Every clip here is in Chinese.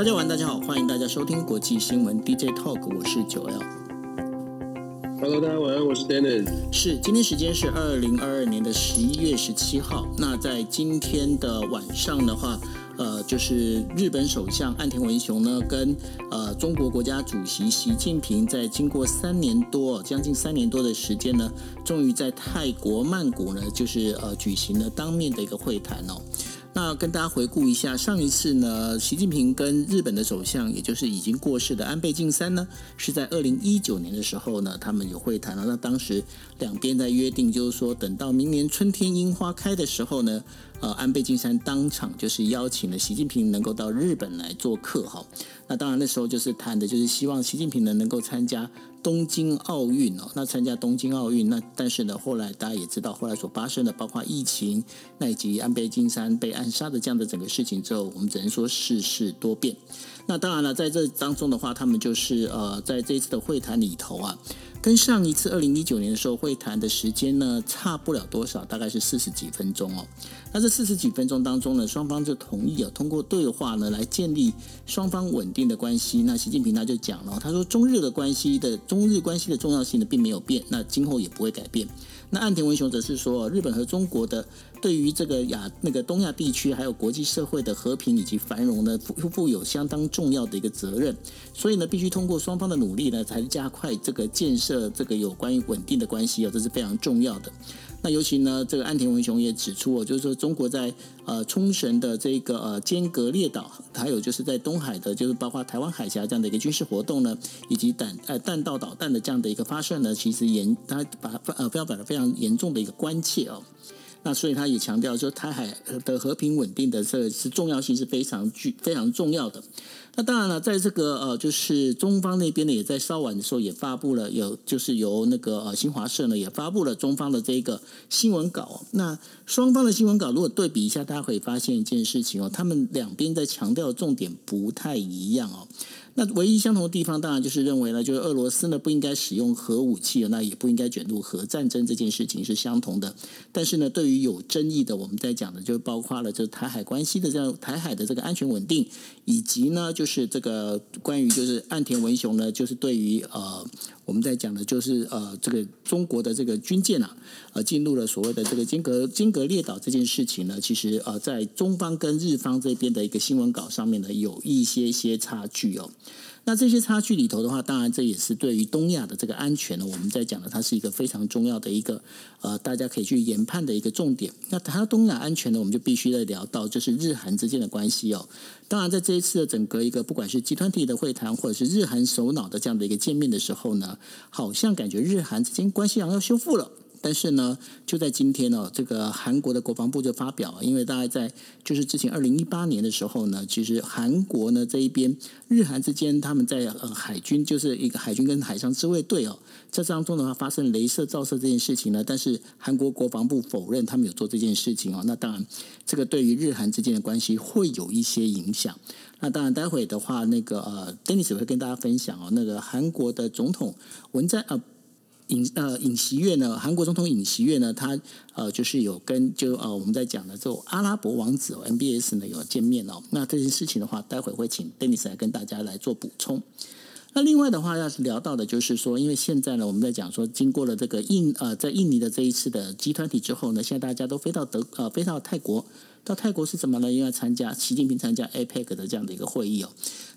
大家晚，大家好，欢迎大家收听国际新闻 DJ Talk，我是九 L。Hello，大家晚安，我是 Dennis。是，今天时间是二零二二年的十一月十七号。那在今天的晚上的话，呃，就是日本首相岸田文雄呢，跟呃中国国家主席习近平，在经过三年多，将近三年多的时间呢，终于在泰国曼谷呢，就是呃举行了当面的一个会谈哦。那跟大家回顾一下，上一次呢，习近平跟日本的首相，也就是已经过世的安倍晋三呢，是在二零一九年的时候呢，他们有会谈了。那当时两边在约定，就是说等到明年春天樱花开的时候呢，呃，安倍晋三当场就是邀请了习近平能够到日本来做客哈。那当然那时候就是谈的就是希望习近平呢能够参加。东京奥运哦，那参加东京奥运，那但是呢，后来大家也知道，后来所发生的包括疫情，那以及安倍晋三被暗杀的这样的整个事情之后，我们只能说世事多变。那当然了，在这当中的话，他们就是呃，在这一次的会谈里头啊。跟上一次二零一九年的时候会谈的时间呢，差不了多少，大概是四十几分钟哦。那这四十几分钟当中呢，双方就同意啊，通过对话呢来建立双方稳定的关系。那习近平他就讲了，他说中日的关系的中日关系的重要性呢并没有变，那今后也不会改变。那岸田文雄则是说，日本和中国的对于这个亚那个东亚地区还有国际社会的和平以及繁荣呢，负负有相当重要的一个责任，所以呢，必须通过双方的努力呢，才加快这个建设这个有关于稳定的关系啊，这是非常重要的。那尤其呢，这个岸田文雄也指出哦，就是说中国在呃冲绳的这个呃尖阁列岛，还有就是在东海的，就是包括台湾海峡这样的一个军事活动呢，以及弹呃弹道导弹的这样的一个发射呢，其实严他把呃非常表达非常严重的一个关切哦。那所以他也强调说，台海的和平稳定的这是重要性是非常具非常重要的。那当然了，在这个呃，就是中方那边呢，也在稍晚的时候也发布了有，就是由那个呃新华社呢也发布了中方的这个新闻稿。那双方的新闻稿如果对比一下，大家可以发现一件事情哦，他们两边在强调的重点不太一样哦。那唯一相同的地方，当然就是认为呢，就是俄罗斯呢不应该使用核武器，那也不应该卷入核战争这件事情是相同的。但是呢，对于有争议的，我们在讲的就包括了，就台海关系的这样台海的这个安全稳定，以及呢，就是这个关于就是岸田文雄呢，就是对于呃。我们在讲的就是呃，这个中国的这个军舰啊，呃，进入了所谓的这个金格金格列岛这件事情呢，其实呃，在中方跟日方这边的一个新闻稿上面呢，有一些些差距哦。那这些差距里头的话，当然这也是对于东亚的这个安全呢，我们在讲的它是一个非常重要的一个呃，大家可以去研判的一个重点。那谈到东亚安全呢，我们就必须得聊到就是日韩之间的关系哦。当然，在这一次的整个一个不管是集团体的会谈，或者是日韩首脑的这样的一个见面的时候呢，好像感觉日韩之间关系好像要修复了。但是呢，就在今天呢，这个韩国的国防部就发表，因为大概在就是之前二零一八年的时候呢，其实韩国呢这一边日韩之间他们在呃海军就是一个海军跟海上自卫队哦，这当中的话发生镭射照射这件事情呢，但是韩国国防部否认他们有做这件事情哦，那当然这个对于日韩之间的关系会有一些影响。那当然待会的话，那个呃，Denis 会跟大家分享哦，那个韩国的总统文在呃。尹呃尹锡悦呢，韩国总统尹锡悦呢，他呃就是有跟就呃我们在讲的这种阿拉伯王子哦 MBS 呢有见面哦。那这件事情的话，待会会请 Dennis 来跟大家来做补充。那另外的话，要是聊到的就是说，因为现在呢，我们在讲说，经过了这个印呃在印尼的这一次的集团体之后呢，现在大家都飞到德呃飞到泰国，到泰国是怎么呢？因为要参加习近平参加 APEC 的这样的一个会议哦。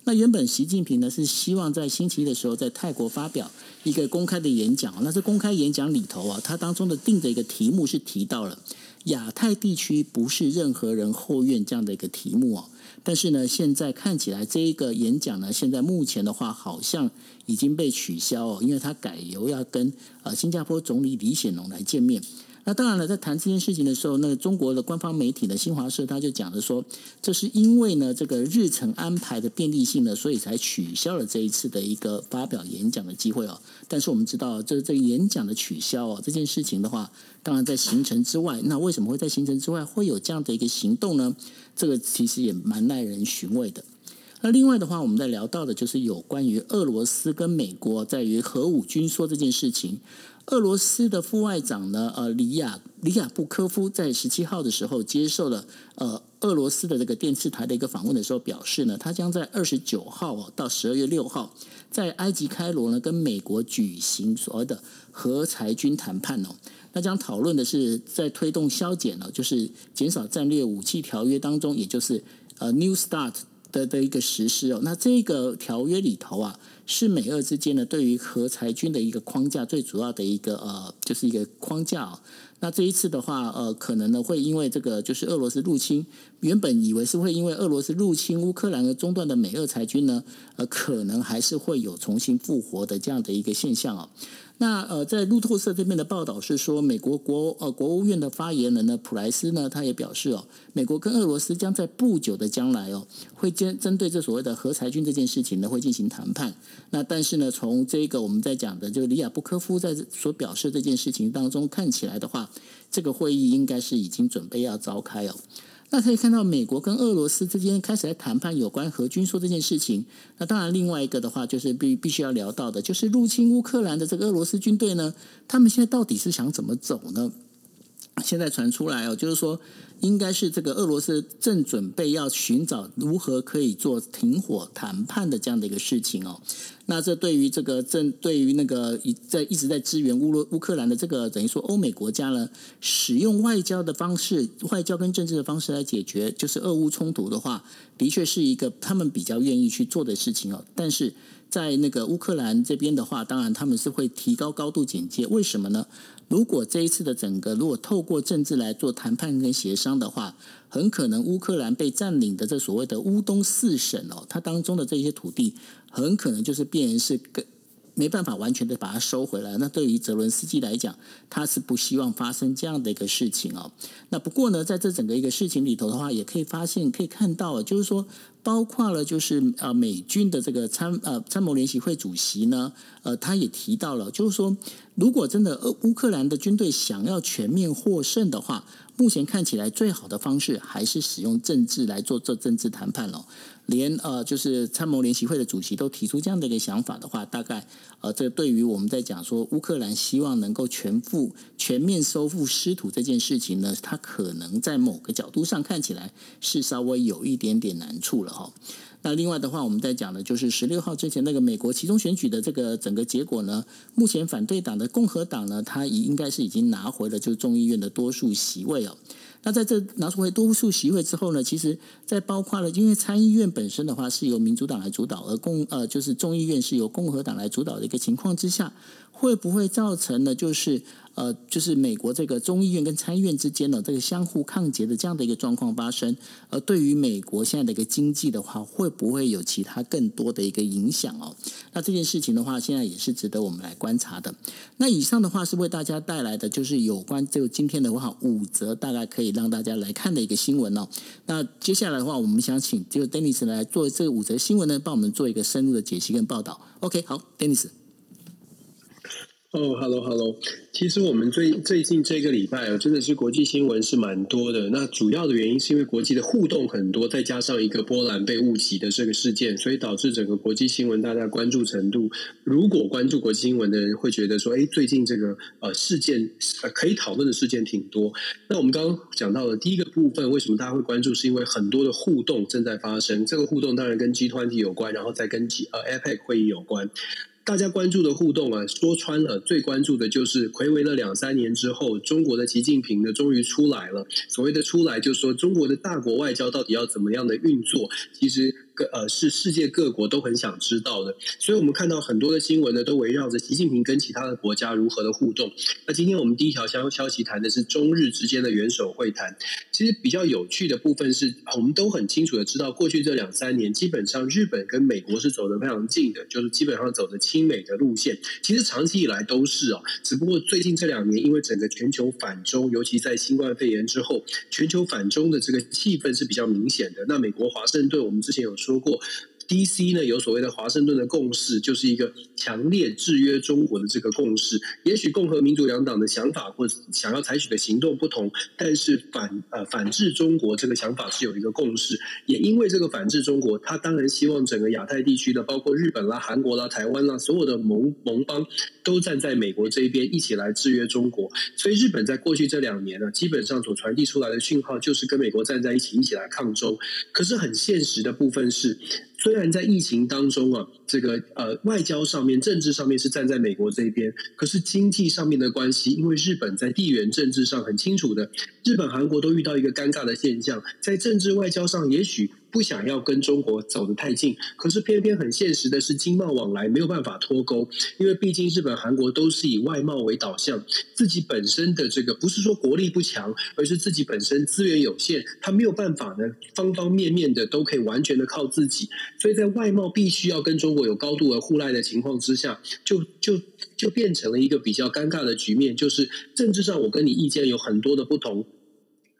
那原本习近平呢是希望在星期一的时候在泰国发表一个公开的演讲，那这公开演讲里头啊，他当中的定的一个题目是提到了亚太地区不是任何人后院这样的一个题目哦。但是呢，现在看起来这一个演讲呢，现在目前的话好像已经被取消哦，因为他改由要跟呃新加坡总理李显龙来见面。那当然了，在谈这件事情的时候，那个中国的官方媒体的新华社他就讲了说，这是因为呢这个日程安排的便利性呢，所以才取消了这一次的一个发表演讲的机会哦。但是我们知道，这这演讲的取消哦，这件事情的话，当然在行程之外，那为什么会在行程之外会有这样的一个行动呢？这个其实也蛮耐人寻味的。那另外的话，我们在聊到的就是有关于俄罗斯跟美国在于核武军说这件事情。俄罗斯的副外长呢，呃，里亚里亚布科夫在十七号的时候接受了呃俄罗斯的这个电视台的一个访问的时候表示呢，他将在二十九号哦到十二月六号在埃及开罗呢跟美国举行所谓的核裁军谈判哦。那将讨论的是在推动削减呢，就是减少战略武器条约当中，也就是呃 New START 的的一个实施哦。那这个条约里头啊。是美俄之间呢，对于核裁军的一个框架，最主要的一个呃，就是一个框架哦。那这一次的话，呃，可能呢会因为这个就是俄罗斯入侵，原本以为是会因为俄罗斯入侵乌克兰而中断的美俄裁军呢，呃，可能还是会有重新复活的这样的一个现象哦。那呃，在路透社这边的报道是说，美国国呃国务院的发言人呢普莱斯呢，他也表示哦，美国跟俄罗斯将在不久的将来哦，会针针对这所谓的核裁军这件事情呢，会进行谈判。那但是呢，从这个我们在讲的这个里亚布科夫在所表示这件事情当中看起来的话，这个会议应该是已经准备要召开哦。那可以看到，美国跟俄罗斯之间开始来谈判有关核军缩这件事情。那当然，另外一个的话，就是必必须要聊到的，就是入侵乌克兰的这个俄罗斯军队呢，他们现在到底是想怎么走呢？现在传出来哦，就是说。应该是这个俄罗斯正准备要寻找如何可以做停火谈判的这样的一个事情哦。那这对于这个正对于那个一在一直在支援乌罗乌克兰的这个等于说欧美国家呢，使用外交的方式、外交跟政治的方式来解决就是俄乌冲突的话，的确是一个他们比较愿意去做的事情哦。但是在那个乌克兰这边的话，当然他们是会提高高度警戒。为什么呢？如果这一次的整个如果透过政治来做谈判跟协商的话，很可能乌克兰被占领的这所谓的乌东四省哦，它当中的这些土地，很可能就是变成是个。没办法完全的把它收回来。那对于泽伦斯基来讲，他是不希望发生这样的一个事情哦。那不过呢，在这整个一个事情里头的话，也可以发现可以看到，就是说，包括了就是呃美军的这个参呃参谋联席会主席呢，呃，他也提到了，就是说，如果真的乌乌克兰的军队想要全面获胜的话，目前看起来最好的方式还是使用政治来做这政治谈判了。连呃，就是参谋联席会的主席都提出这样的一个想法的话，大概呃，这对于我们在讲说乌克兰希望能够全复全面收复失土这件事情呢，它可能在某个角度上看起来是稍微有一点点难处了哈。那另外的话，我们在讲的就是十六号之前那个美国其中选举的这个整个结果呢，目前反对党的共和党呢，它已应该是已经拿回了就是众议院的多数席位哦。那在这拿出回多数席位之后呢，其实，在包括了，因为参议院本身的话是由民主党来主导，而共呃就是众议院是由共和党来主导的一个情况之下，会不会造成呢？就是。呃，就是美国这个众议院跟参议院之间的这个相互抗结的这样的一个状况发生，而对于美国现在的一个经济的话，会不会有其他更多的一个影响哦？那这件事情的话，现在也是值得我们来观察的。那以上的话是为大家带来的，就是有关就今天的话五则，大概可以让大家来看的一个新闻哦。那接下来的话，我们想请这个 Dennis 来做这五则新闻呢，帮我们做一个深入的解析跟报道。OK，好，Dennis。哦、oh，Hello，Hello。其实我们最最近这个礼拜啊，真的是国际新闻是蛮多的。那主要的原因是因为国际的互动很多，再加上一个波兰被误击的这个事件，所以导致整个国际新闻大家关注程度。如果关注国际新闻的人会觉得说，哎，最近这个呃事件可以讨论的事件挺多。那我们刚刚讲到的第一个部分，为什么大家会关注？是因为很多的互动正在发生。这个互动当然跟 G 团体有关，然后再跟 G 呃 APEC 会议有关。大家关注的互动啊，说穿了，最关注的就是睽违了两三年之后，中国的习近平呢，终于出来了。所谓的出来，就是说中国的大国外交到底要怎么样的运作？其实。各呃是世界各国都很想知道的，所以我们看到很多的新闻呢，都围绕着习近平跟其他的国家如何的互动。那今天我们第一条消消息谈的是中日之间的元首会谈。其实比较有趣的部分是，我们都很清楚的知道，过去这两三年，基本上日本跟美国是走得非常近的，就是基本上走的亲美的路线。其实长期以来都是哦，只不过最近这两年，因为整个全球反中，尤其在新冠肺炎之后，全球反中的这个气氛是比较明显的。那美国华盛顿，我们之前有说过。DC 呢有所谓的华盛顿的共识，就是一个强烈制约中国的这个共识。也许共和民主两党的想法或想要采取的行动不同，但是反呃反制中国这个想法是有一个共识。也因为这个反制中国，他当然希望整个亚太地区的，包括日本啦、韩国啦、台湾啦，所有的盟盟邦都站在美国这一边，一起来制约中国。所以日本在过去这两年呢，基本上所传递出来的讯号就是跟美国站在一起，一起来抗中。可是很现实的部分是。虽然在疫情当中啊，这个呃外交上面、政治上面是站在美国这边，可是经济上面的关系，因为日本在地缘政治上很清楚的，日本、韩国都遇到一个尴尬的现象，在政治外交上也许。不想要跟中国走得太近，可是偏偏很现实的是，经贸往来没有办法脱钩，因为毕竟日本、韩国都是以外贸为导向，自己本身的这个不是说国力不强，而是自己本身资源有限，他没有办法呢，方方面面的都可以完全的靠自己，所以在外贸必须要跟中国有高度的互赖的情况之下，就就就变成了一个比较尴尬的局面，就是政治上我跟你意见有很多的不同。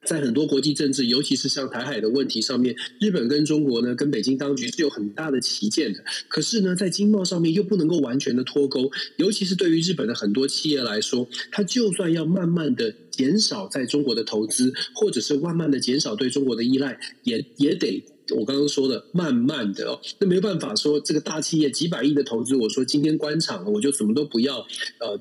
在很多国际政治，尤其是像台海的问题上面，日本跟中国呢，跟北京当局是有很大的歧见的。可是呢，在经贸上面又不能够完全的脱钩，尤其是对于日本的很多企业来说，它就算要慢慢的减少在中国的投资，或者是慢慢的减少对中国的依赖，也也得我刚刚说的慢慢的哦，那没办法说这个大企业几百亿的投资，我说今天关厂了，我就什么都不要，呃。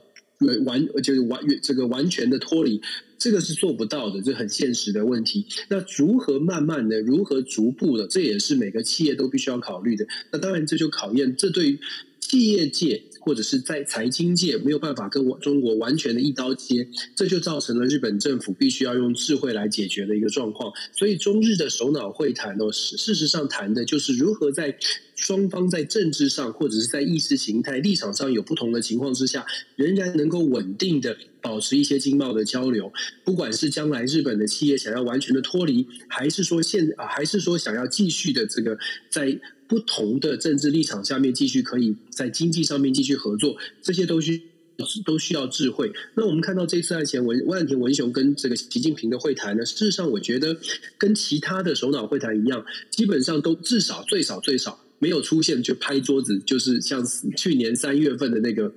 完就是完这个完全的脱离，这个是做不到的，这很现实的问题。那如何慢慢的，如何逐步的，这也是每个企业都必须要考虑的。那当然，这就考验这对于企业界。或者是在财经界没有办法跟我中国完全的一刀切，这就造成了日本政府必须要用智慧来解决的一个状况。所以中日的首脑会谈呢，事实上谈的就是如何在双方在政治上或者是在意识形态立场上有不同的情况之下，仍然能够稳定的保持一些经贸的交流。不管是将来日本的企业想要完全的脱离，还是说现啊，还是说想要继续的这个在。不同的政治立场下面，继续可以在经济上面继续合作，这些都需都需要智慧。那我们看到这次岸前文万田文雄跟这个习近平的会谈呢，事实上我觉得跟其他的首脑会谈一样，基本上都至少最少最少没有出现就拍桌子，就是像去年三月份的那个。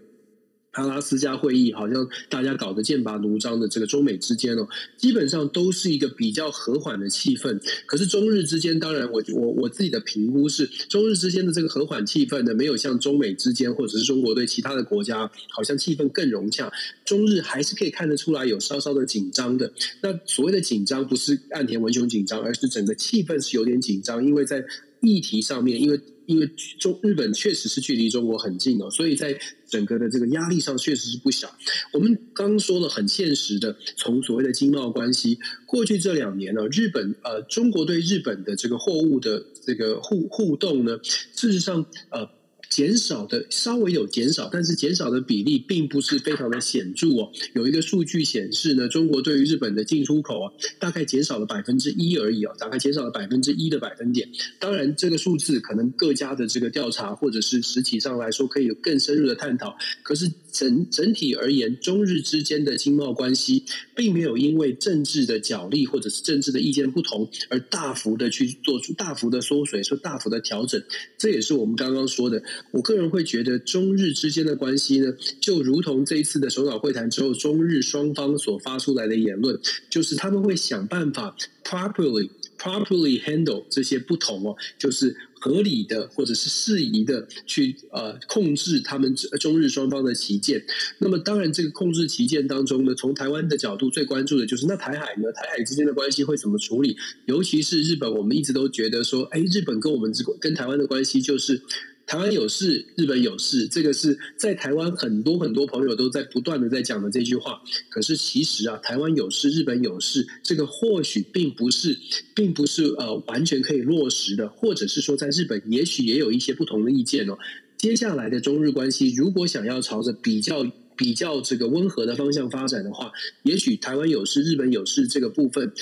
阿拉斯加会议好像大家搞得剑拔弩张的，这个中美之间哦，基本上都是一个比较和缓的气氛。可是中日之间，当然我我我自己的评估是，中日之间的这个和缓气氛呢，没有像中美之间或者是中国对其他的国家，好像气氛更融洽。中日还是可以看得出来有稍稍的紧张的。那所谓的紧张，不是岸田文雄紧张，而是整个气氛是有点紧张，因为在议题上面，因为。因为中日本确实是距离中国很近哦，所以在整个的这个压力上确实是不小。我们刚说了很现实的，从所谓的经贸关系，过去这两年呢，日本呃中国对日本的这个货物的这个互互动呢，事实上呃。减少的稍微有减少，但是减少的比例并不是非常的显著哦。有一个数据显示呢，中国对于日本的进出口啊，大概减少了百分之一而已哦，大概减少了百分之一的百分点。当然，这个数字可能各家的这个调查或者是实体上来说可以有更深入的探讨。可是整整体而言，中日之间的经贸关系并没有因为政治的角力或者是政治的意见不同而大幅的去做出大幅的缩水，说大幅的调整。这也是我们刚刚说的。我个人会觉得，中日之间的关系呢，就如同这一次的首脑会谈之后，中日双方所发出来的言论，就是他们会想办法 properly properly handle 这些不同哦，就是合理的或者是适宜的去呃控制他们中日双方的旗舰。那么当然，这个控制旗舰当中呢，从台湾的角度最关注的就是那台海呢，台海之间的关系会怎么处理？尤其是日本，我们一直都觉得说，哎，日本跟我们这跟台湾的关系就是。台湾有事，日本有事，这个是在台湾很多很多朋友都在不断的在讲的这句话。可是其实啊，台湾有事，日本有事，这个或许并不是，并不是呃完全可以落实的，或者是说在日本也许也有一些不同的意见哦。接下来的中日关系，如果想要朝着比较比较这个温和的方向发展的话，也许台湾有事，日本有事这个部分，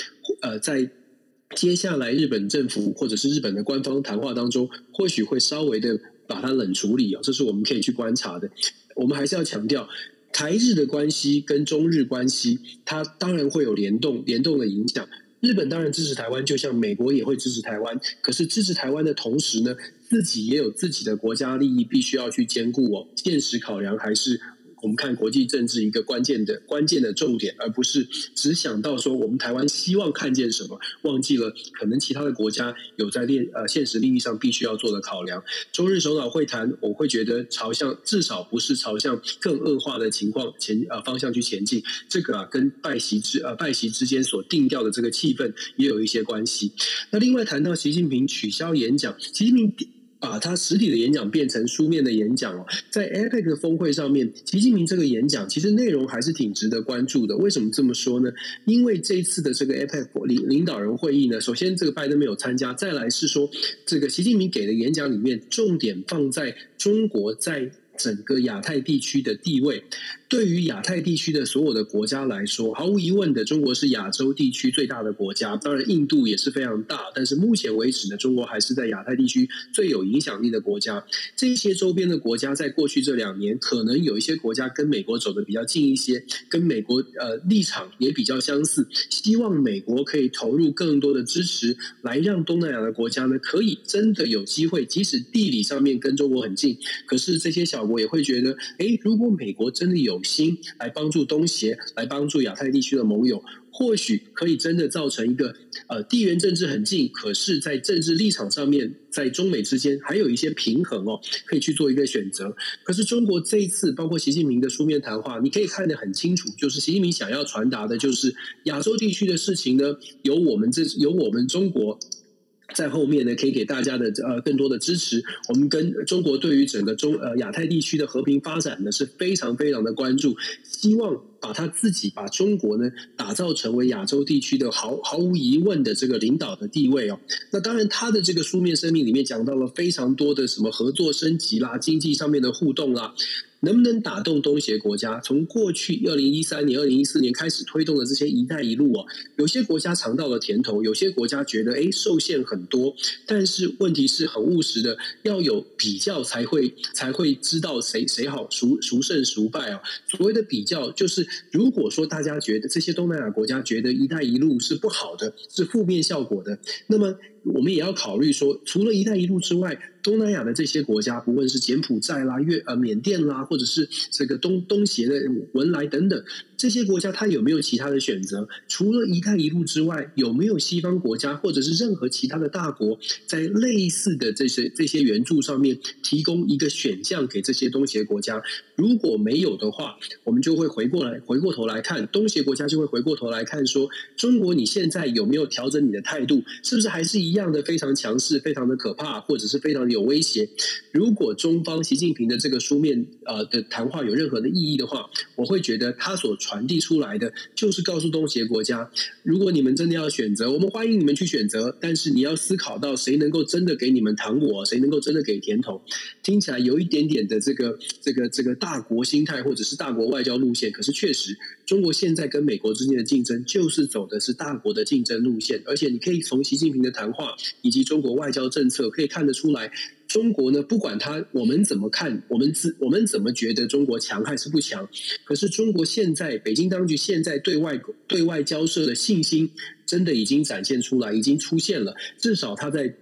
呃，在。接下来，日本政府或者是日本的官方谈话当中，或许会稍微的把它冷处理哦，这是我们可以去观察的。我们还是要强调，台日的关系跟中日关系，它当然会有联动、联动的影响。日本当然支持台湾，就像美国也会支持台湾。可是支持台湾的同时呢，自己也有自己的国家利益，必须要去兼顾哦。现实考量还是。我们看国际政治一个关键的关键的重点，而不是只想到说我们台湾希望看见什么，忘记了可能其他的国家有在列呃现实利益上必须要做的考量。中日首脑会谈，我会觉得朝向至少不是朝向更恶化的情况前呃方向去前进。这个啊跟拜习之呃拜习之间所定调的这个气氛也有一些关系。那另外谈到习近平取消演讲，习近平。把它实体的演讲变成书面的演讲哦，在 APEC 的峰会上面，习近平这个演讲其实内容还是挺值得关注的。为什么这么说呢？因为这一次的这个 APEC 领领导人会议呢，首先这个拜登没有参加，再来是说这个习近平给的演讲里面重点放在中国在整个亚太地区的地位。对于亚太地区的所有的国家来说，毫无疑问的，中国是亚洲地区最大的国家。当然，印度也是非常大，但是目前为止呢，中国还是在亚太地区最有影响力的国家。这些周边的国家，在过去这两年，可能有一些国家跟美国走得比较近一些，跟美国呃立场也比较相似，希望美国可以投入更多的支持，来让东南亚的国家呢，可以真的有机会，即使地理上面跟中国很近，可是这些小国也会觉得，诶，如果美国真的有心来帮助东协，来帮助亚太地区的盟友，或许可以真的造成一个呃地缘政治很近，可是，在政治立场上面，在中美之间还有一些平衡哦，可以去做一个选择。可是中国这一次，包括习近平的书面谈话，你可以看得很清楚，就是习近平想要传达的，就是亚洲地区的事情呢，由我们这由我们中国。在后面呢，可以给大家的呃更多的支持。我们跟中国对于整个中呃亚太地区的和平发展呢是非常非常的关注，希望把他自己把中国呢打造成为亚洲地区的毫毫无疑问的这个领导的地位哦。那当然，他的这个书面声明里面讲到了非常多的什么合作升级啦、经济上面的互动啦。能不能打动东协国家？从过去二零一三年、二零一四年开始推动的这些“一带一路”啊，有些国家尝到了甜头，有些国家觉得哎受限很多。但是问题是很务实的，要有比较才会才会知道谁谁好，孰孰胜孰败啊。所谓的比较，就是如果说大家觉得这些东南亚国家觉得“一带一路”是不好的，是负面效果的，那么。我们也要考虑说，除了“一带一路”之外，东南亚的这些国家，不论是柬埔寨啦、越呃缅甸啦，或者是这个东东协的文莱等等。这些国家它有没有其他的选择？除了“一带一路”之外，有没有西方国家或者是任何其他的大国，在类似的这些这些援助上面提供一个选项给这些东协国家？如果没有的话，我们就会回过来回过头来看东协国家，就会回过头来看说：中国你现在有没有调整你的态度？是不是还是一样的非常强势、非常的可怕，或者是非常的有威胁？如果中方习近平的这个书面呃的谈话有任何的意义的话，我会觉得他所传。传递出来的就是告诉东协国家，如果你们真的要选择，我们欢迎你们去选择，但是你要思考到谁能够真的给你们糖果，谁能够真的给甜头。听起来有一点点的这个这个这个大国心态，或者是大国外交路线。可是确实，中国现在跟美国之间的竞争就是走的是大国的竞争路线，而且你可以从习近平的谈话以及中国外交政策可以看得出来。中国呢，不管他我们怎么看，我们自我们怎么觉得中国强还是不强，可是中国现在北京当局现在对外对外交涉的信心，真的已经展现出来，已经出现了。至少他在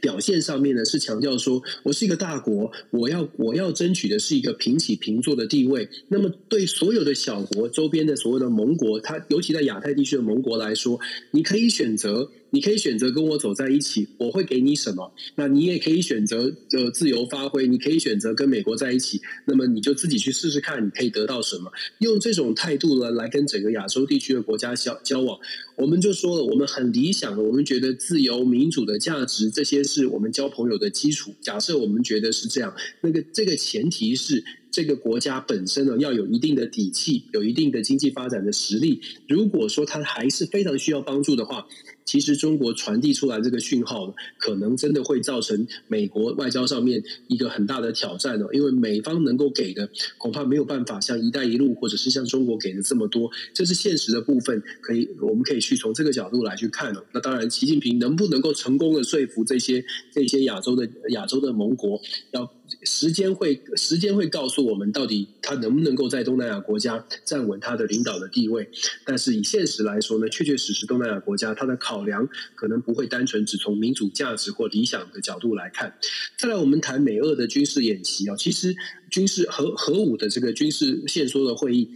表现上面呢，是强调说，我是一个大国，我要我要争取的是一个平起平坐的地位。那么对所有的小国周边的所有的盟国，他尤其在亚太地区的盟国来说，你可以选择。你可以选择跟我走在一起，我会给你什么？那你也可以选择呃自由发挥，你可以选择跟美国在一起，那么你就自己去试试看，你可以得到什么？用这种态度呢，来跟整个亚洲地区的国家交交往，我们就说了，我们很理想的，我们觉得自由民主的价值，这些是我们交朋友的基础。假设我们觉得是这样，那个这个前提是这个国家本身呢要有一定的底气，有一定的经济发展的实力。如果说他还是非常需要帮助的话，其实中国传递出来这个讯号，可能真的会造成美国外交上面一个很大的挑战哦。因为美方能够给的，恐怕没有办法像“一带一路”或者是像中国给的这么多。这是现实的部分，可以我们可以去从这个角度来去看哦。那当然，习近平能不能够成功的说服这些这些亚洲的亚洲的盟国，要时间会时间会告诉我们到底他能不能够在东南亚国家站稳他的领导的地位。但是以现实来说呢，确确实实东南亚国家他的考量可能不会单纯只从民主价值或理想的角度来看。再来，我们谈美俄的军事演习啊，其实军事核核武的这个军事限缩的会议。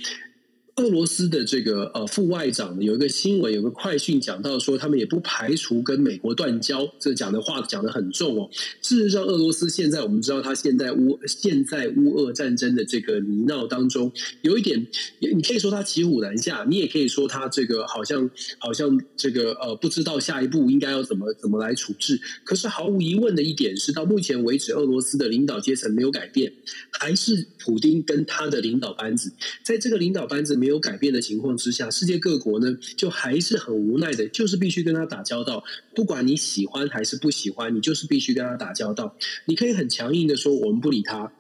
俄罗斯的这个呃副外长有一个新闻，有个快讯讲到说，他们也不排除跟美国断交。这讲的话讲得很重哦。事实上，俄罗斯现在我们知道，他现在乌现在乌俄战争的这个泥淖当中，有一点，你可以说他骑虎难下，你也可以说他这个好像好像这个呃不知道下一步应该要怎么怎么来处置。可是毫无疑问的一点是，到目前为止，俄罗斯的领导阶层没有改变，还是普丁跟他的领导班子，在这个领导班子没。没有改变的情况之下，世界各国呢，就还是很无奈的，就是必须跟他打交道。不管你喜欢还是不喜欢，你就是必须跟他打交道。你可以很强硬的说，我们不理他，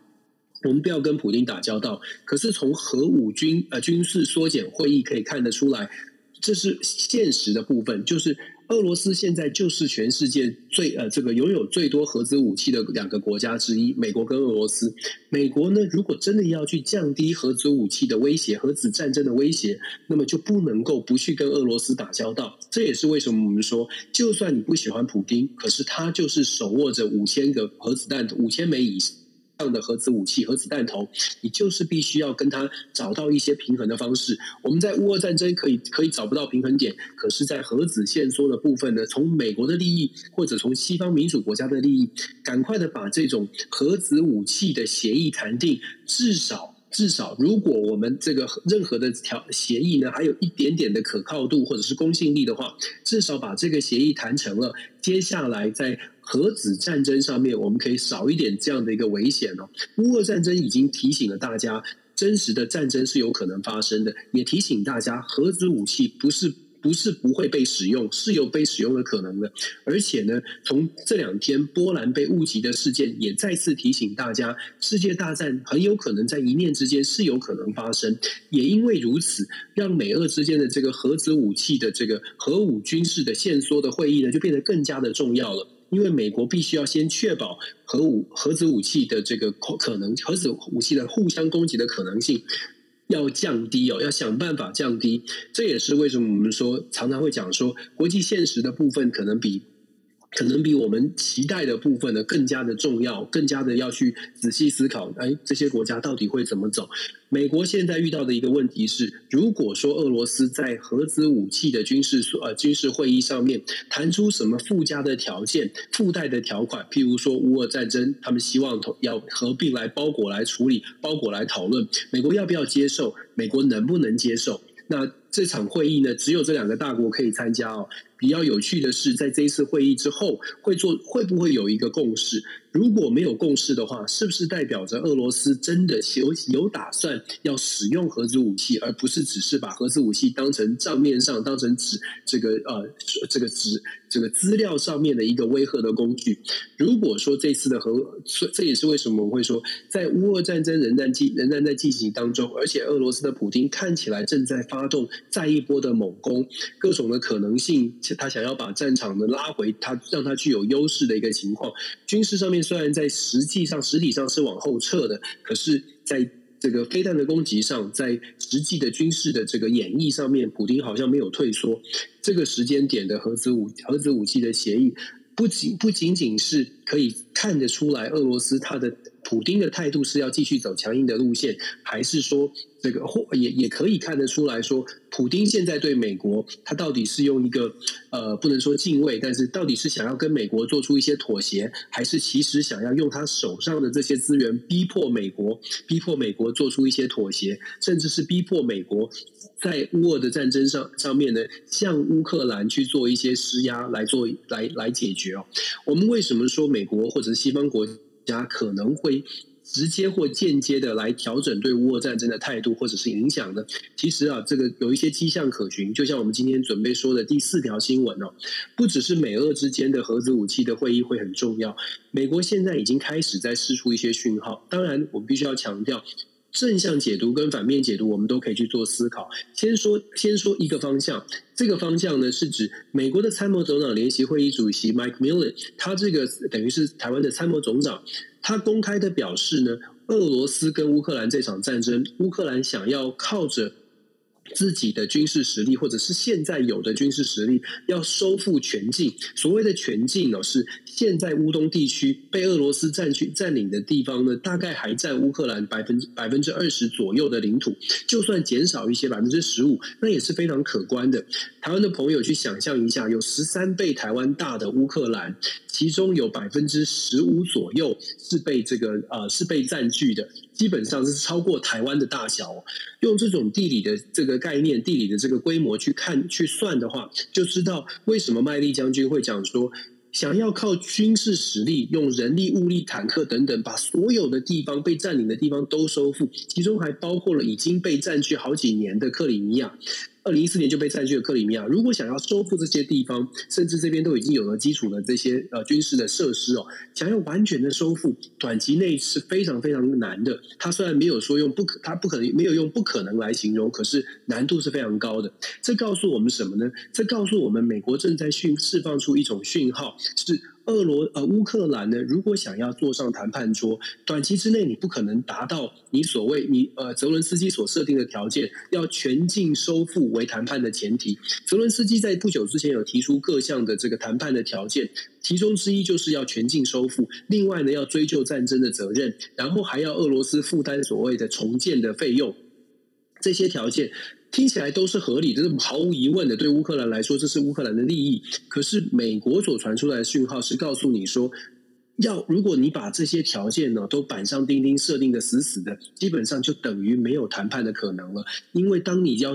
我们不要跟普京打交道。可是从核武军呃军事缩减会议可以看得出来，这是现实的部分，就是。俄罗斯现在就是全世界最呃这个拥有最多核子武器的两个国家之一，美国跟俄罗斯。美国呢，如果真的要去降低核子武器的威胁、核子战争的威胁，那么就不能够不去跟俄罗斯打交道。这也是为什么我们说，就算你不喜欢普京，可是他就是手握着五千个核子弹、五千枚以上。这样的核子武器、核子弹头，你就是必须要跟他找到一些平衡的方式。我们在乌俄战争可以可以找不到平衡点，可是，在核子限缩的部分呢，从美国的利益或者从西方民主国家的利益，赶快的把这种核子武器的协议谈定，至少。至少，如果我们这个任何的条协议呢，还有一点点的可靠度或者是公信力的话，至少把这个协议谈成了，接下来在核子战争上面，我们可以少一点这样的一个危险哦。乌俄战争已经提醒了大家，真实的战争是有可能发生的，也提醒大家，核子武器不是。不是不会被使用，是有被使用的可能的。而且呢，从这两天波兰被误击的事件，也再次提醒大家，世界大战很有可能在一念之间是有可能发生。也因为如此，让美俄之间的这个核子武器的这个核武军事的限缩的会议呢，就变得更加的重要了。因为美国必须要先确保核武核子武器的这个可能，核子武器的互相攻击的可能性。要降低哦，要想办法降低。这也是为什么我们说常常会讲说，国际现实的部分可能比。可能比我们期待的部分呢更加的重要，更加的要去仔细思考。哎，这些国家到底会怎么走？美国现在遇到的一个问题是，如果说俄罗斯在核子武器的军事呃军事会议上面谈出什么附加的条件、附带的条款，譬如说乌俄战争，他们希望要合并来包裹来处理、包裹来讨论，美国要不要接受？美国能不能接受？那这场会议呢，只有这两个大国可以参加哦。比较有趣的是，在这一次会议之后，会做会不会有一个共识？如果没有共识的话，是不是代表着俄罗斯真的有有打算要使用核子武器，而不是只是把核子武器当成账面上当成纸这个呃这个纸这个资料上面的一个威吓的工具？如果说这次的核，这也是为什么我会说，在乌俄战争仍然进仍然在进行当中，而且俄罗斯的普京看起来正在发动再一波的猛攻，各种的可能性。他想要把战场呢拉回他，让他具有优势的一个情况。军事上面虽然在实际上、实体上是往后撤的，可是在这个飞弹的攻击上，在实际的军事的这个演绎上面，普京好像没有退缩。这个时间点的核子武核子武器的协议，不仅不仅仅是可以看得出来，俄罗斯它的。普丁的态度是要继续走强硬的路线，还是说这个或也也可以看得出来说，普丁现在对美国，他到底是用一个呃不能说敬畏，但是到底是想要跟美国做出一些妥协，还是其实想要用他手上的这些资源逼迫美国，逼迫美国做出一些妥协，甚至是逼迫美国在乌俄的战争上上面呢，向乌克兰去做一些施压来做来来解决哦。我们为什么说美国或者是西方国家可能会直接或间接的来调整对乌俄战争的态度或者是影响呢？其实啊，这个有一些迹象可循。就像我们今天准备说的第四条新闻哦，不只是美俄之间的核子武器的会议会很重要，美国现在已经开始在释出一些讯号。当然，我们必须要强调。正向解读跟反面解读，我们都可以去做思考。先说先说一个方向，这个方向呢是指美国的参谋总长联席会议主席 Mike Milley，他这个等于是台湾的参谋总长，他公开的表示呢，俄罗斯跟乌克兰这场战争，乌克兰想要靠着。自己的军事实力，或者是现在有的军事实力，要收复全境。所谓的全境呢，是现在乌东地区被俄罗斯占据占领的地方呢，大概还占乌克兰百分之百分之二十左右的领土。就算减少一些百分之十五，那也是非常可观的。台湾的朋友去想象一下，有十三倍台湾大的乌克兰，其中有百分之十五左右是被这个呃是被占据的。基本上是超过台湾的大小，用这种地理的这个概念、地理的这个规模去看、去算的话，就知道为什么麦利将军会讲说，想要靠军事实力、用人力、物力、坦克等等，把所有的地方被占领的地方都收复，其中还包括了已经被占据好几年的克里米亚。二零一四年就被占据了克里米亚。如果想要收复这些地方，甚至这边都已经有了基础的这些呃军事的设施哦，想要完全的收复，短期内是非常非常难的。他虽然没有说用不可，他不可能没有用不可能来形容，可是难度是非常高的。这告诉我们什么呢？这告诉我们美国正在讯释放出一种讯号是。俄罗呃乌克兰呢，如果想要坐上谈判桌，短期之内你不可能达到你所谓你呃泽伦斯基所设定的条件，要全境收复为谈判的前提。泽伦斯基在不久之前有提出各项的这个谈判的条件，其中之一就是要全境收复，另外呢要追究战争的责任，然后还要俄罗斯负担所谓的重建的费用，这些条件。听起来都是合理的，这是毫无疑问的。对乌克兰来说，这是乌克兰的利益。可是美国所传出来的讯号是告诉你说，要如果你把这些条件呢都板上钉钉设定的死死的，基本上就等于没有谈判的可能了。因为当你要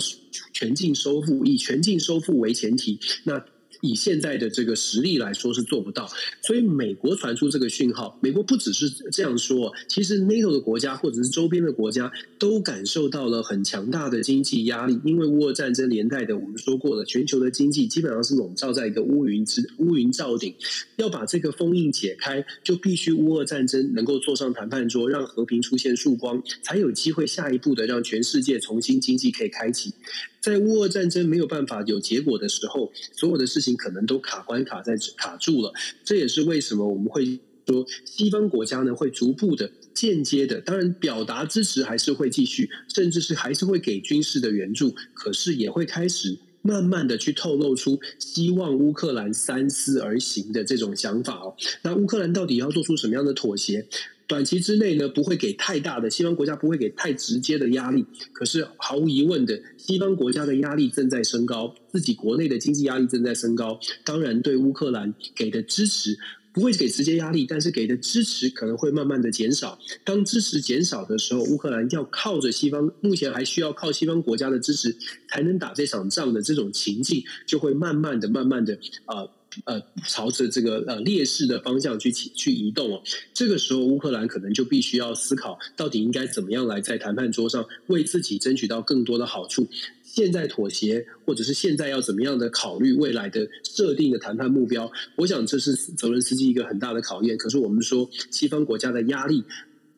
全境收复，以全境收复为前提，那。以现在的这个实力来说是做不到，所以美国传出这个讯号，美国不只是这样说，其实 NATO 的国家或者是周边的国家都感受到了很强大的经济压力，因为乌俄战争连带的，我们说过了，全球的经济基本上是笼罩在一个乌云之乌云罩顶，要把这个封印解开，就必须乌俄战争能够坐上谈判桌，让和平出现曙光，才有机会下一步的让全世界重新经济可以开启。在乌俄战争没有办法有结果的时候，所有的事情可能都卡关卡在卡住了。这也是为什么我们会说西方国家呢会逐步的、间接的，当然表达支持还是会继续，甚至是还是会给军事的援助，可是也会开始慢慢的去透露出希望乌克兰三思而行的这种想法哦。那乌克兰到底要做出什么样的妥协？短期之内呢，不会给太大的西方国家不会给太直接的压力，可是毫无疑问的，西方国家的压力正在升高，自己国内的经济压力正在升高。当然，对乌克兰给的支持不会给直接压力，但是给的支持可能会慢慢的减少。当支持减少的时候，乌克兰要靠着西方，目前还需要靠西方国家的支持才能打这场仗的这种情境，就会慢慢的、慢慢的啊。呃，朝着这个呃劣势的方向去去移动哦，这个时候乌克兰可能就必须要思考，到底应该怎么样来在谈判桌上为自己争取到更多的好处。现在妥协，或者是现在要怎么样的考虑未来的设定的谈判目标？我想这是泽伦斯基一个很大的考验。可是我们说，西方国家的压力，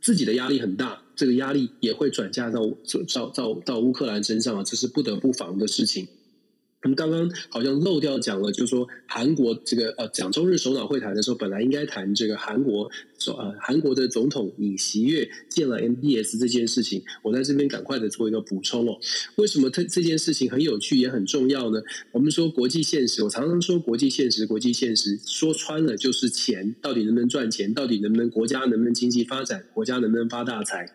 自己的压力很大，这个压力也会转嫁到到到到乌克兰身上啊，这是不得不防的事情。我们刚刚好像漏掉讲了，就是说韩国这个呃讲中日首脑会谈的时候，本来应该谈这个韩国说呃韩国的总统尹锡悦见了 MBS 这件事情，我在这边赶快的做一个补充哦。为什么这这件事情很有趣也很重要呢？我们说国际现实，我常常说国际现实，国际现实说穿了就是钱，到底能不能赚钱？到底能不能国家能不能经济发展？国家能不能发大财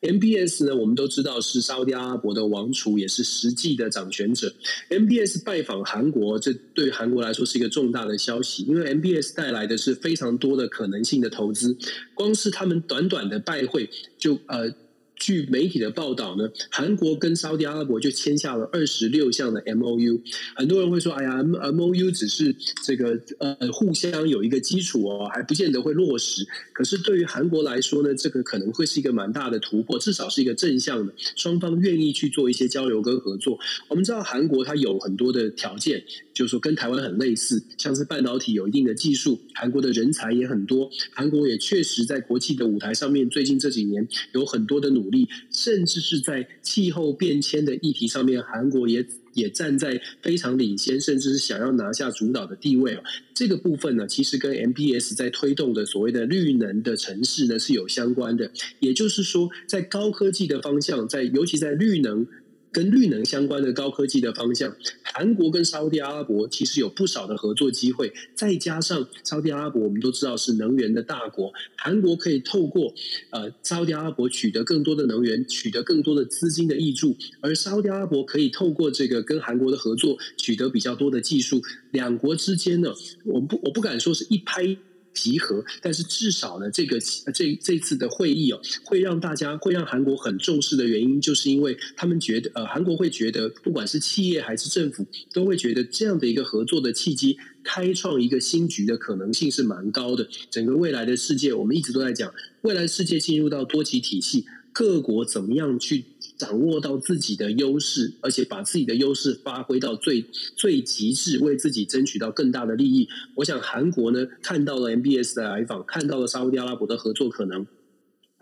？MBS 呢，我们都知道是沙乌地阿拉伯的王储，也是实际的掌权者。MBS 拜访韩国，这对韩国来说是一个重大的消息，因为 MBS 带来的是非常多的可能性的投资。光是他们短短的拜会，就呃。据媒体的报道呢，韩国跟沙特阿拉伯就签下了二十六项的 MOU。很多人会说：“哎呀，MOU 只是这个呃互相有一个基础哦，还不见得会落实。”可是对于韩国来说呢，这个可能会是一个蛮大的突破，至少是一个正向的，双方愿意去做一些交流跟合作。我们知道韩国它有很多的条件，就是说跟台湾很类似，像是半导体有一定的技术，韩国的人才也很多，韩国也确实在国际的舞台上面最近这几年有很多的努力力，甚至是在气候变迁的议题上面，韩国也也站在非常领先，甚至是想要拿下主导的地位哦。这个部分呢，其实跟 MBS 在推动的所谓的绿能的城市呢是有相关的。也就是说，在高科技的方向，在尤其在绿能。跟绿能相关的高科技的方向，韩国跟沙乌地阿拉伯其实有不少的合作机会。再加上沙乌地阿拉伯，我们都知道是能源的大国，韩国可以透过呃沙乌地阿拉伯取得更多的能源，取得更多的资金的挹注，而沙乌地阿拉伯可以透过这个跟韩国的合作，取得比较多的技术。两国之间呢，我不我不敢说是一拍。集合，但是至少呢，这个这这次的会议哦，会让大家会让韩国很重视的原因，就是因为他们觉得呃，韩国会觉得，不管是企业还是政府，都会觉得这样的一个合作的契机，开创一个新局的可能性是蛮高的。整个未来的世界，我们一直都在讲，未来世界进入到多极体系，各国怎么样去。掌握到自己的优势，而且把自己的优势发挥到最最极致，为自己争取到更大的利益。我想韩国呢，看到了 MBS 的来访，看到了沙乌地阿拉伯的合作可能，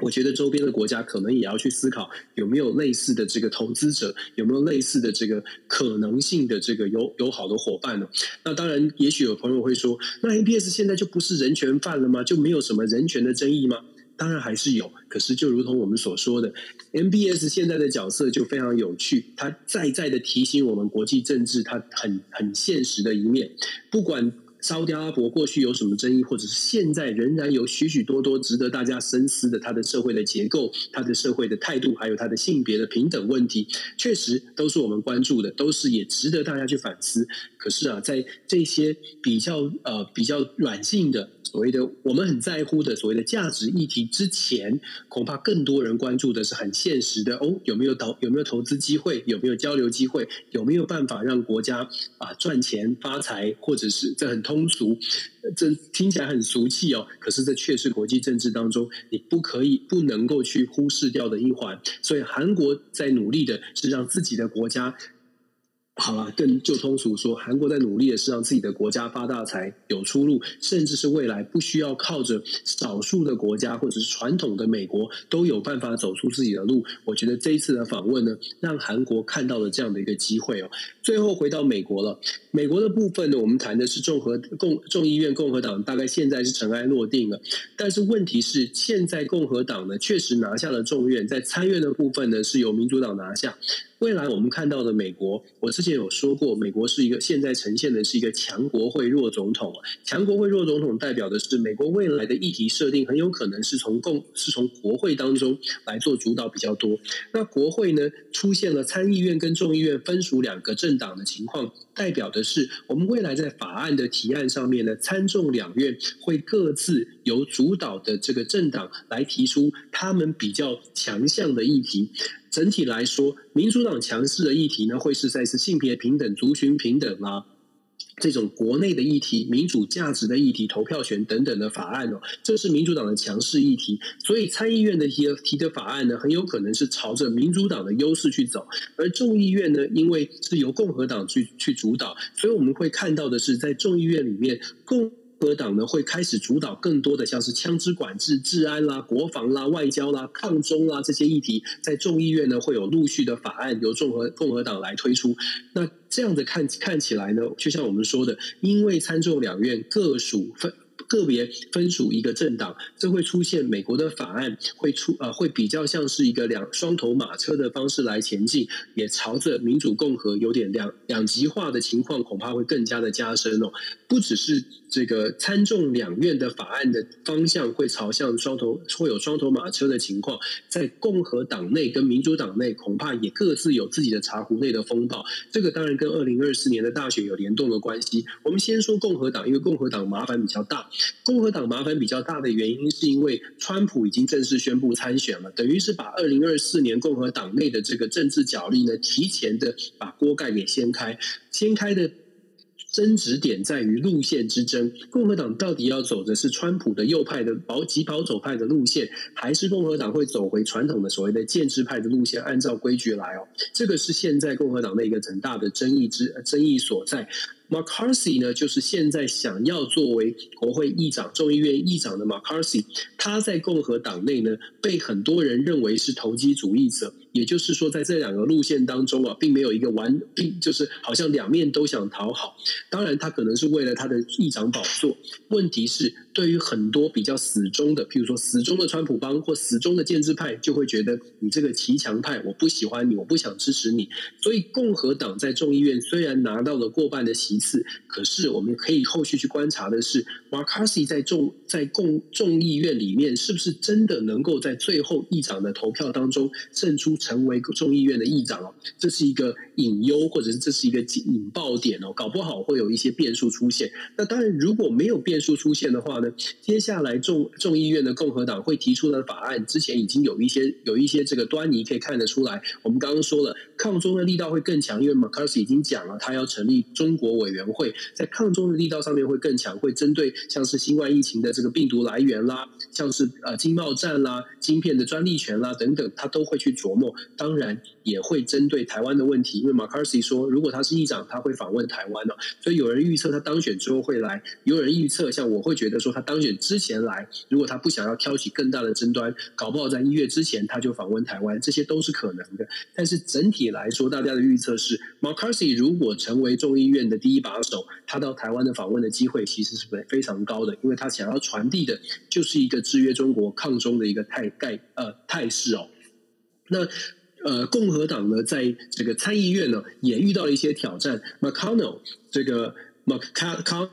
我觉得周边的国家可能也要去思考，有没有类似的这个投资者，有没有类似的这个可能性的这个友友好的伙伴呢？那当然，也许有朋友会说，那 MBS 现在就不是人权犯了吗？就没有什么人权的争议吗？当然还是有，可是就如同我们所说的，MBS 现在的角色就非常有趣，它再再的提醒我们国际政治它很很现实的一面。不管沙乌地阿伯过去有什么争议，或者是现在仍然有许许多多值得大家深思的，它的社会的结构、它的社会的态度，还有它的性别的平等问题，确实都是我们关注的，都是也值得大家去反思。可是啊，在这些比较呃比较软性的。所谓的我们很在乎的所谓的价值议题之前，恐怕更多人关注的是很现实的哦，有没有投有没有投资机会，有没有交流机会，有没有办法让国家啊赚钱发财，或者是这很通俗，这听起来很俗气哦，可是这却是国际政治当中你不可以不能够去忽视掉的一环。所以韩国在努力的是让自己的国家。好了，更就通俗说，韩国在努力的是让自己的国家发大财、有出路，甚至是未来不需要靠着少数的国家或者是传统的美国都有办法走出自己的路。我觉得这一次的访问呢，让韩国看到了这样的一个机会哦。最后回到美国了，美国的部分呢，我们谈的是众和共众议院共和党大概现在是尘埃落定了，但是问题是现在共和党呢确实拿下了众院，在参院的部分呢是由民主党拿下。未来我们看到的美国，我之前有说过，美国是一个现在呈现的是一个强国会弱总统。强国会弱总统代表的是美国未来的议题设定很有可能是从共是从国会当中来做主导比较多。那国会呢，出现了参议院跟众议院分属两个政党的情况，代表的是我们未来在法案的提案上面呢，参众两院会各自由主导的这个政党来提出他们比较强项的议题。整体来说，民主党强势的议题呢，会是在是性别平等、族群平等啊，这种国内的议题、民主价值的议题、投票权等等的法案哦，这是民主党的强势议题。所以参议院的提提的法案呢，很有可能是朝着民主党的优势去走，而众议院呢，因为是由共和党去去主导，所以我们会看到的是，在众议院里面共。共和党呢，会开始主导更多的像是枪支管制、治安啦、国防啦、外交啦、抗中啦这些议题，在众议院呢会有陆续的法案由众和共和党来推出。那这样子看看起来呢，就像我们说的，因为参众两院各属分。个别分属一个政党，这会出现美国的法案会出呃，会比较像是一个两双头马车的方式来前进，也朝着民主共和有点两两极化的情况，恐怕会更加的加深哦。不只是这个参众两院的法案的方向会朝向双头，会有双头马车的情况，在共和党内跟民主党内恐怕也各自有自己的茶壶内的风暴。这个当然跟二零二四年的大选有联动的关系。我们先说共和党，因为共和党麻烦比较大。共和党麻烦比较大的原因，是因为川普已经正式宣布参选了，等于是把二零二四年共和党内的这个政治角力呢，提前的把锅盖给掀开，掀开的。争执点在于路线之争，共和党到底要走的是川普的右派的保极保守派的路线，还是共和党会走回传统的所谓的建制派的路线，按照规矩来哦？这个是现在共和党的一个很大的争议之争议所在。McCarthy 呢，就是现在想要作为国会议长、众议院议长的 McCarthy，他在共和党内呢，被很多人认为是投机主义者。也就是说，在这两个路线当中啊，并没有一个完，就是好像两面都想讨好。当然，他可能是为了他的议长宝座。问题是，对于很多比较死忠的，譬如说死忠的川普帮或死忠的建制派，就会觉得你这个骑墙派，我不喜欢你，我不想支持你。所以，共和党在众议院虽然拿到了过半的席次，可是我们可以后续去观察的是，McCarthy 在众在共众议院里面，是不是真的能够在最后议长的投票当中胜出？成为众议院的议长哦，这是一个隐忧，或者是这是一个引爆点哦，搞不好会有一些变数出现。那当然，如果没有变数出现的话呢，接下来众众议院的共和党会提出的法案，之前已经有一些有一些这个端倪可以看得出来。我们刚刚说了，抗中的力道会更强，因为 McCarthy 已经讲了，他要成立中国委员会，在抗中的力道上面会更强，会针对像是新冠疫情的这个病毒来源啦，像是呃经贸战啦、晶片的专利权啦等等，他都会去琢磨。当然也会针对台湾的问题，因为 McCarthy 说，如果他是议长，他会访问台湾的，所以有人预测他当选之后会来，有人预测像我会觉得说他当选之前来，如果他不想要挑起更大的争端，搞不好在一月之前他就访问台湾，这些都是可能的。但是整体来说，大家的预测是 McCarthy 如果成为众议院的第一把手，他到台湾的访问的机会其实是非常高的，因为他想要传递的就是一个制约中国、抗中的一个态概呃态势哦。那呃，共和党呢，在这个参议院呢，也遇到了一些挑战。McConnell 这个 McConnell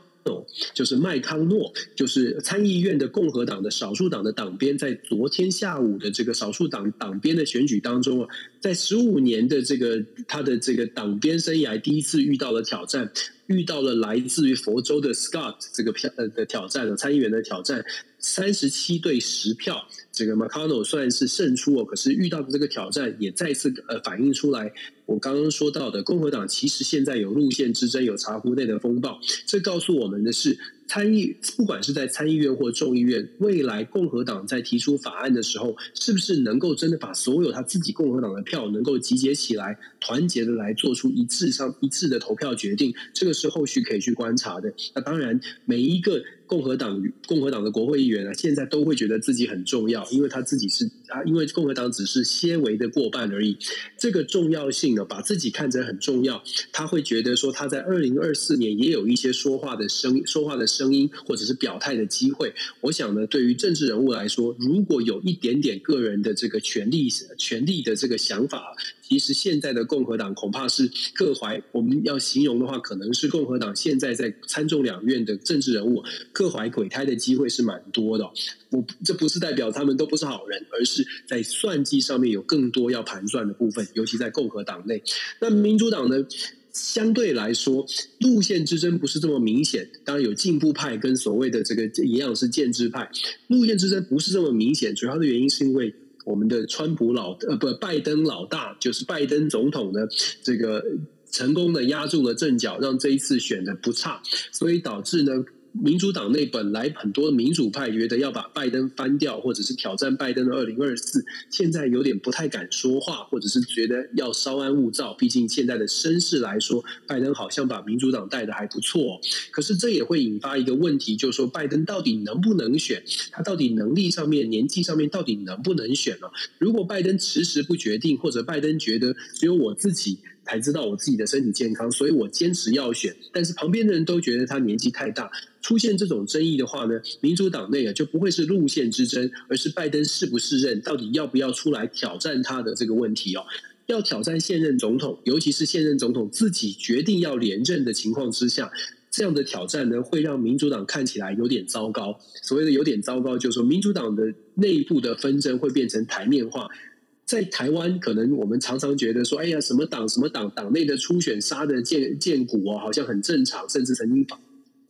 就是麦康诺，就是参议院的共和党的少数党的党鞭，在昨天下午的这个少数党党鞭的选举当中啊，在十五年的这个他的这个党鞭生涯，第一次遇到了挑战。遇到了来自于佛州的 Scott 这个票呃的挑战的，参议员的挑战，三十七对十票，这个 McConnell 算是胜出哦，可是遇到的这个挑战也再次呃反映出来，我刚刚说到的共和党其实现在有路线之争，有茶壶内的风暴，这告诉我们的是。参议不管是在参议院或众议院，未来共和党在提出法案的时候，是不是能够真的把所有他自己共和党的票能够集结起来，团结的来做出一致上一致的投票决定？这个是后续可以去观察的。那当然，每一个。共和党共和党的国会议员啊，现在都会觉得自己很重要，因为他自己是啊，因为共和党只是些微的过半而已。这个重要性呢，把自己看成很重要，他会觉得说他在二零二四年也有一些说话的声说话的声音，或者是表态的机会。我想呢，对于政治人物来说，如果有一点点个人的这个权力权力的这个想法。其实现在的共和党恐怕是各怀，我们要形容的话，可能是共和党现在在参众两院的政治人物各怀鬼胎的机会是蛮多的。我这不是代表他们都不是好人，而是在算计上面有更多要盘算的部分，尤其在共和党内。那民主党呢，相对来说路线之争不是这么明显。当然有进步派跟所谓的这个一样是建制派，路线之争不是这么明显。主要的原因是因为。我们的川普老呃不拜登老大就是拜登总统呢，这个成功的压住了阵脚，让这一次选的不差，所以导致呢。民主党内本来很多民主派觉得要把拜登翻掉，或者是挑战拜登的二零二四，现在有点不太敢说话，或者是觉得要稍安勿躁。毕竟现在的声势来说，拜登好像把民主党带得还不错。可是这也会引发一个问题，就是说拜登到底能不能选？他到底能力上面、年纪上面到底能不能选呢？如果拜登迟迟不决定，或者拜登觉得只有我自己。才知道我自己的身体健康，所以我坚持要选。但是旁边的人都觉得他年纪太大，出现这种争议的话呢，民主党内啊就不会是路线之争，而是拜登是不是任，到底要不要出来挑战他的这个问题哦。要挑战现任总统，尤其是现任总统自己决定要连任的情况之下，这样的挑战呢，会让民主党看起来有点糟糕。所谓的有点糟糕，就是说民主党的内部的纷争会变成台面化。在台湾，可能我们常常觉得说，哎呀，什么党什么党，党内的初选杀的见见骨哦，好像很正常，甚至曾经发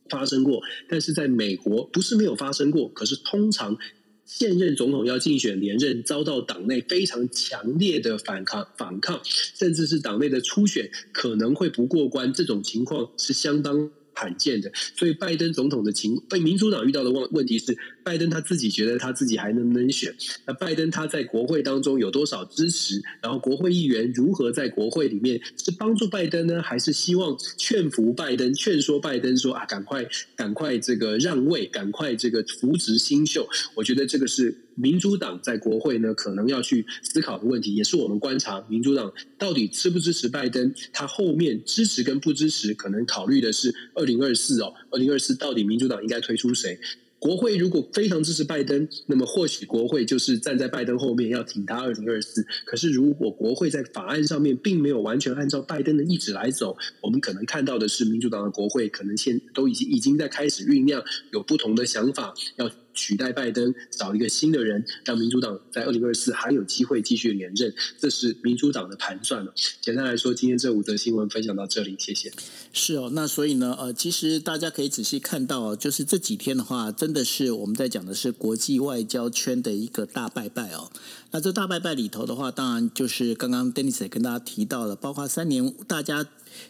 发生过。但是在美国，不是没有发生过，可是通常现任总统要竞选连任，遭到党内非常强烈的反抗反抗，甚至是党内的初选可能会不过关，这种情况是相当罕见的。所以拜登总统的情被民主党遇到的问问题是，拜登他自己觉得他自己还能不能选？那拜登他在国会当中有多少支持？然后国会议员如何在国会里面是帮助拜登呢，还是希望劝服拜登、劝说拜登说啊，赶快赶快这个让位，赶快这个扶植新秀？我觉得这个是。民主党在国会呢，可能要去思考的问题，也是我们观察民主党到底支不支持拜登。他后面支持跟不支持，可能考虑的是二零二四哦，二零二四到底民主党应该推出谁？国会如果非常支持拜登，那么或许国会就是站在拜登后面要挺他二零二四。可是如果国会在法案上面并没有完全按照拜登的意志来走，我们可能看到的是民主党的国会可能现都已经已经在开始酝酿有不同的想法要。取代拜登，找一个新的人，让民主党在二零二四还有机会继续连任，这是民主党的盘算了。简单来说，今天这五则新闻分享到这里，谢谢。是哦，那所以呢，呃，其实大家可以仔细看到，就是这几天的话，真的是我们在讲的是国际外交圈的一个大拜拜哦。那这大拜拜里头的话，当然就是刚刚 Dennis 也跟大家提到了，包括三年大家。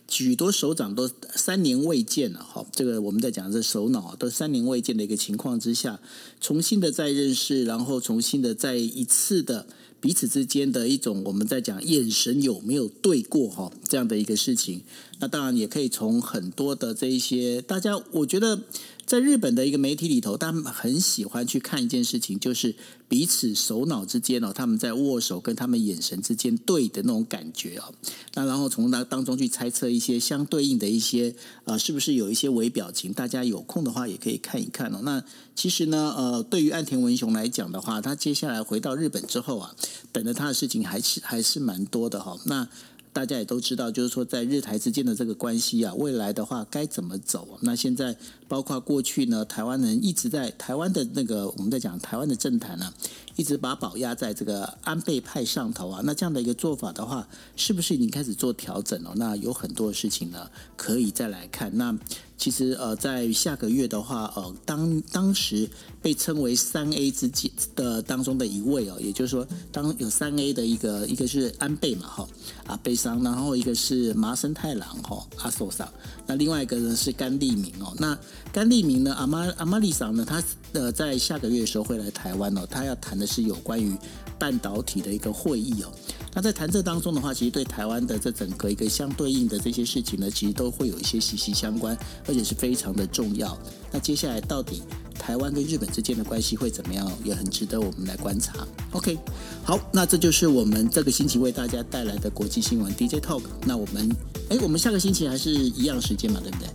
许多首长都三年未见了，哈，这个我们在讲这首脑都三年未见的一个情况之下，重新的再认识，然后重新的再一次的彼此之间的一种我们在讲眼神有没有对过哈，这样的一个事情，那当然也可以从很多的这一些大家，我觉得。在日本的一个媒体里头，他们很喜欢去看一件事情，就是彼此首脑之间哦，他们在握手跟他们眼神之间对的那种感觉哦。那然后从那当中去猜测一些相对应的一些呃，是不是有一些微表情？大家有空的话也可以看一看哦。那其实呢，呃，对于岸田文雄来讲的话，他接下来回到日本之后啊，等着他的事情还是还是蛮多的哈。那。大家也都知道，就是说，在日台之间的这个关系啊，未来的话该怎么走？那现在包括过去呢，台湾人一直在台湾的那个，我们在讲台湾的政坛呢，一直把宝压在这个安倍派上头啊。那这样的一个做法的话，是不是已经开始做调整了？那有很多事情呢，可以再来看。那其实呃，在下个月的话，呃，当当时被称为三 A 之间的当中的一位哦，也就是说，当有三 A 的一个，一个是安倍嘛，哈啊悲伤，然后一个是麻生太郎哈阿寿桑，那另外一个呢是甘利明哦，那甘利明呢阿妈阿妈利桑呢，他呃在下个月的时候会来台湾哦，他要谈的是有关于半导体的一个会议哦。那在谈这当中的话，其实对台湾的这整个一个相对应的这些事情呢，其实都会有一些息息相关，而且是非常的重要。那接下来到底台湾跟日本之间的关系会怎么样，也很值得我们来观察。OK，好，那这就是我们这个星期为大家带来的国际新闻 DJ Talk。那我们，哎，我们下个星期还是一样时间嘛，对不对？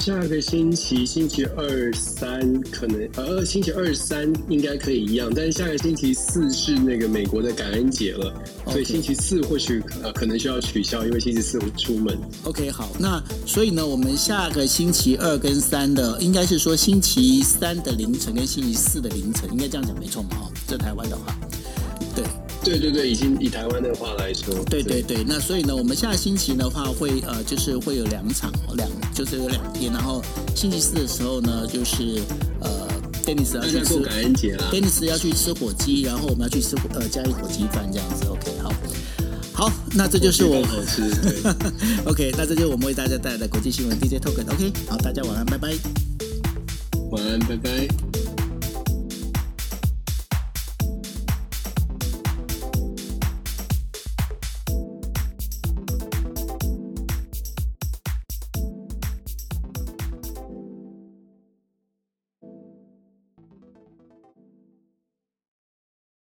下个星期星期二三可能呃，星期二三应该可以一样，但是下个星期四是那个美国的感恩节了，Okay. 所以星期四或许呃可能需要取消，因为星期四会出门。OK，好，那所以呢，我们下个星期二跟三的，应该是说星期三的凌晨跟星期四的凌晨，应该这样讲没错嘛？哦，在台湾的话，对。对对对，已经以台湾的话来说，对对对，那所以呢，我们下星期的话会呃，就是会有两场两，就是有两天，然后星期四的时候呢，就是呃，Dennis 要去吃过感恩节啦，Dennis 要去吃火鸡，然后我们要去吃呃嘉义火鸡饭这样子，OK，好，好，那这就是我好吃，对，OK，那这就是我们为大家带来的国际新闻 DJ Token，OK，好，大家晚安，拜拜，晚安，拜拜。